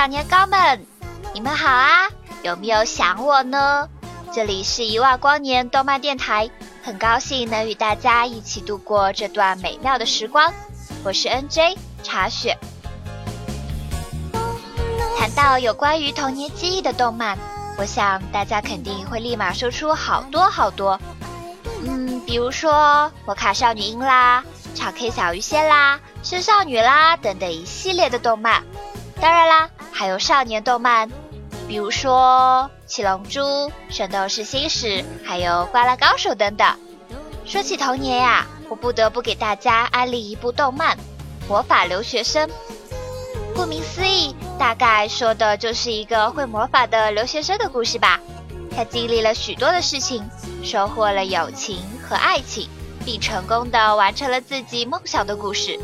小年糕们，你们好啊！有没有想我呢？这里是一万光年动漫电台，很高兴能与大家一起度过这段美妙的时光。我是 NJ 茶雪。谈到有关于童年记忆的动漫，我想大家肯定会立马说出好多好多。嗯，比如说《我卡少女樱》啦，《超 K 小鱼仙》啦，《吃少女》啦等等一系列的动漫。当然啦。还有少年动漫，比如说《七龙珠》《圣斗士星矢》，还有《灌篮高手》等等。说起童年呀，我不得不给大家安利一部动漫《魔法留学生》。顾名思义，大概说的就是一个会魔法的留学生的故事吧。他经历了许多的事情，收获了友情和爱情，并成功的完成了自己梦想的故事。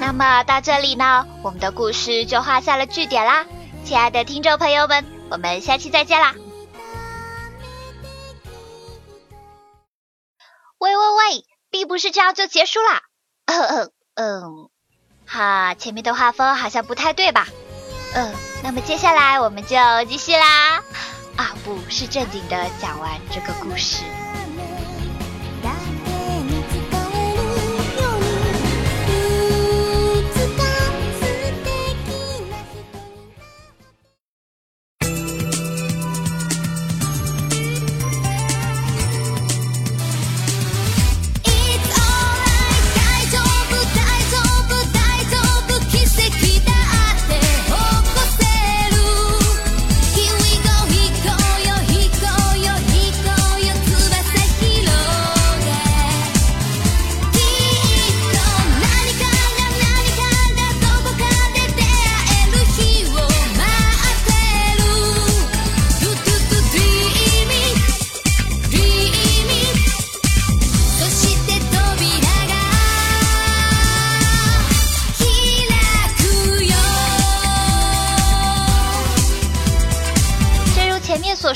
那么到这里呢，我们的故事就画下了句点啦，亲爱的听众朋友们，我们下期再见啦！喂喂喂，并不是这样就结束啦，嗯嗯，哈，前面的画风好像不太对吧？嗯，那么接下来我们就继续啦，啊，不是正经的讲完这个故事。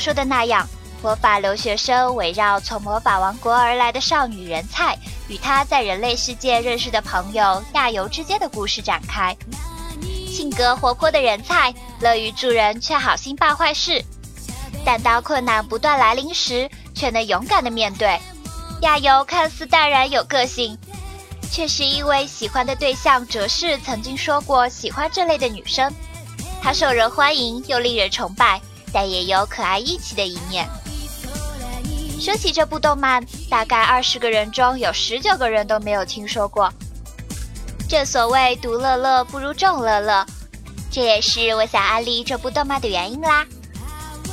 说的那样，魔法留学生围绕从魔法王国而来的少女人菜与她在人类世界认识的朋友亚游之间的故事展开。性格活泼的人菜，乐于助人却好心办坏事，但当困难不断来临时，却能勇敢的面对。亚游看似淡然有个性，却是因为喜欢的对象哲士曾经说过喜欢这类的女生，她受人欢迎又令人崇拜。但也有可爱义气的一面。说起这部动漫，大概二十个人中有十九个人都没有听说过。正所谓独乐乐不如众乐乐，这也是我想安利这部动漫的原因啦。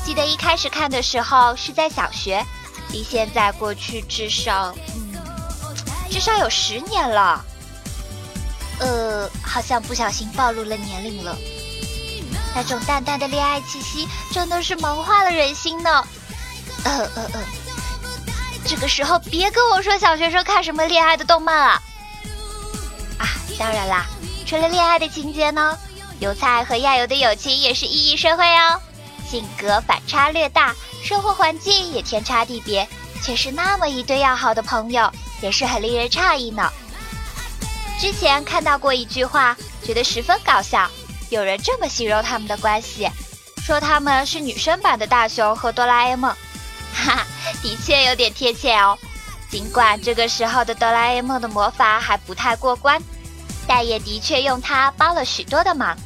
记得一开始看的时候是在小学，离现在过去至少，嗯，至少有十年了。呃，好像不小心暴露了年龄了。那种淡淡的恋爱气息，真的是萌化了人心呢。呃呃呃，这个时候别跟我说小学生看什么恋爱的动漫啊！啊，当然啦，除了恋爱的情节呢，油菜和亚油的友情也是熠熠生辉哦。性格反差略大，生活环境也天差地别，却是那么一对要好的朋友，也是很令人诧异呢。之前看到过一句话，觉得十分搞笑。有人这么形容他们的关系：说他们是女生版的大雄和哆啦 A 梦，哈哈，的确有点贴切哦。尽管这个时候的哆啦 A 梦的魔法还不太过关，但也的确用它帮了许多的忙。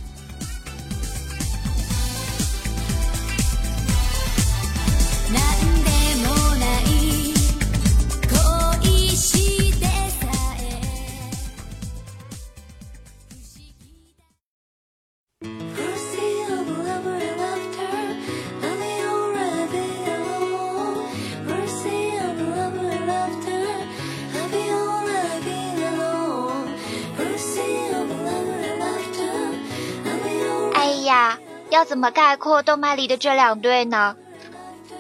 呀，要怎么概括动漫里的这两对呢？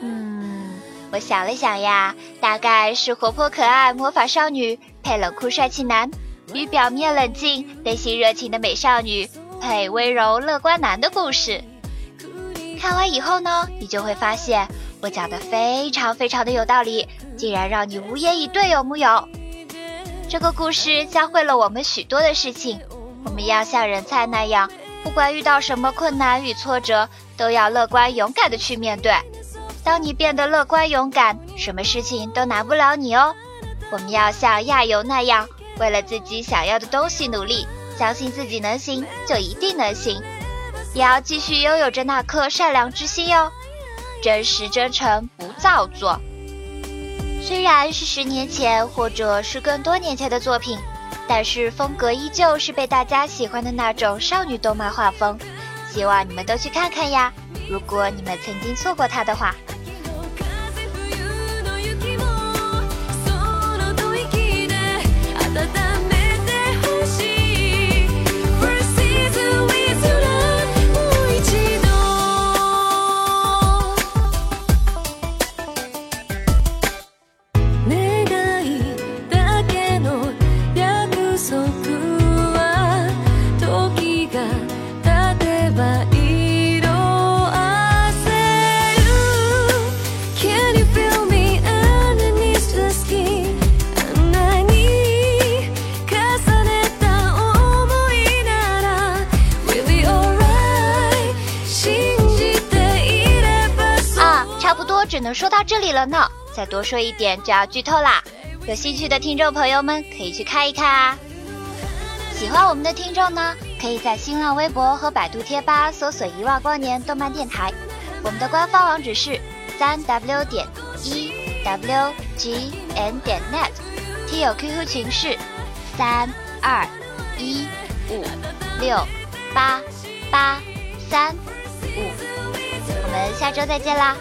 嗯，我想了想呀，大概是活泼可爱魔法少女配冷酷帅气男，与表面冷静内心热情的美少女配温柔乐观男的故事。看完以后呢，你就会发现我讲的非常非常的有道理，竟然让你无言以对，有木有？这个故事教会了我们许多的事情，我们要像人菜那样。不管遇到什么困难与挫折，都要乐观勇敢的去面对。当你变得乐观勇敢，什么事情都难不了你哦。我们要像亚游那样，为了自己想要的东西努力，相信自己能行，就一定能行。也要继续拥有着那颗善良之心哟，真实真诚，不造作。虽然是十年前，或者是更多年前的作品。但是风格依旧是被大家喜欢的那种少女动漫画风，希望你们都去看看呀！如果你们曾经错过它的话。只能说到这里了呢，再多说一点就要剧透啦。有兴趣的听众朋友们可以去看一看啊。喜欢我们的听众呢，可以在新浪微博和百度贴吧搜索“一万光年动漫电台”，我们的官方网址是三 w 点一 w g n 点 net，听友 QQ 群是三二一五六八八三五，我们下周再见啦。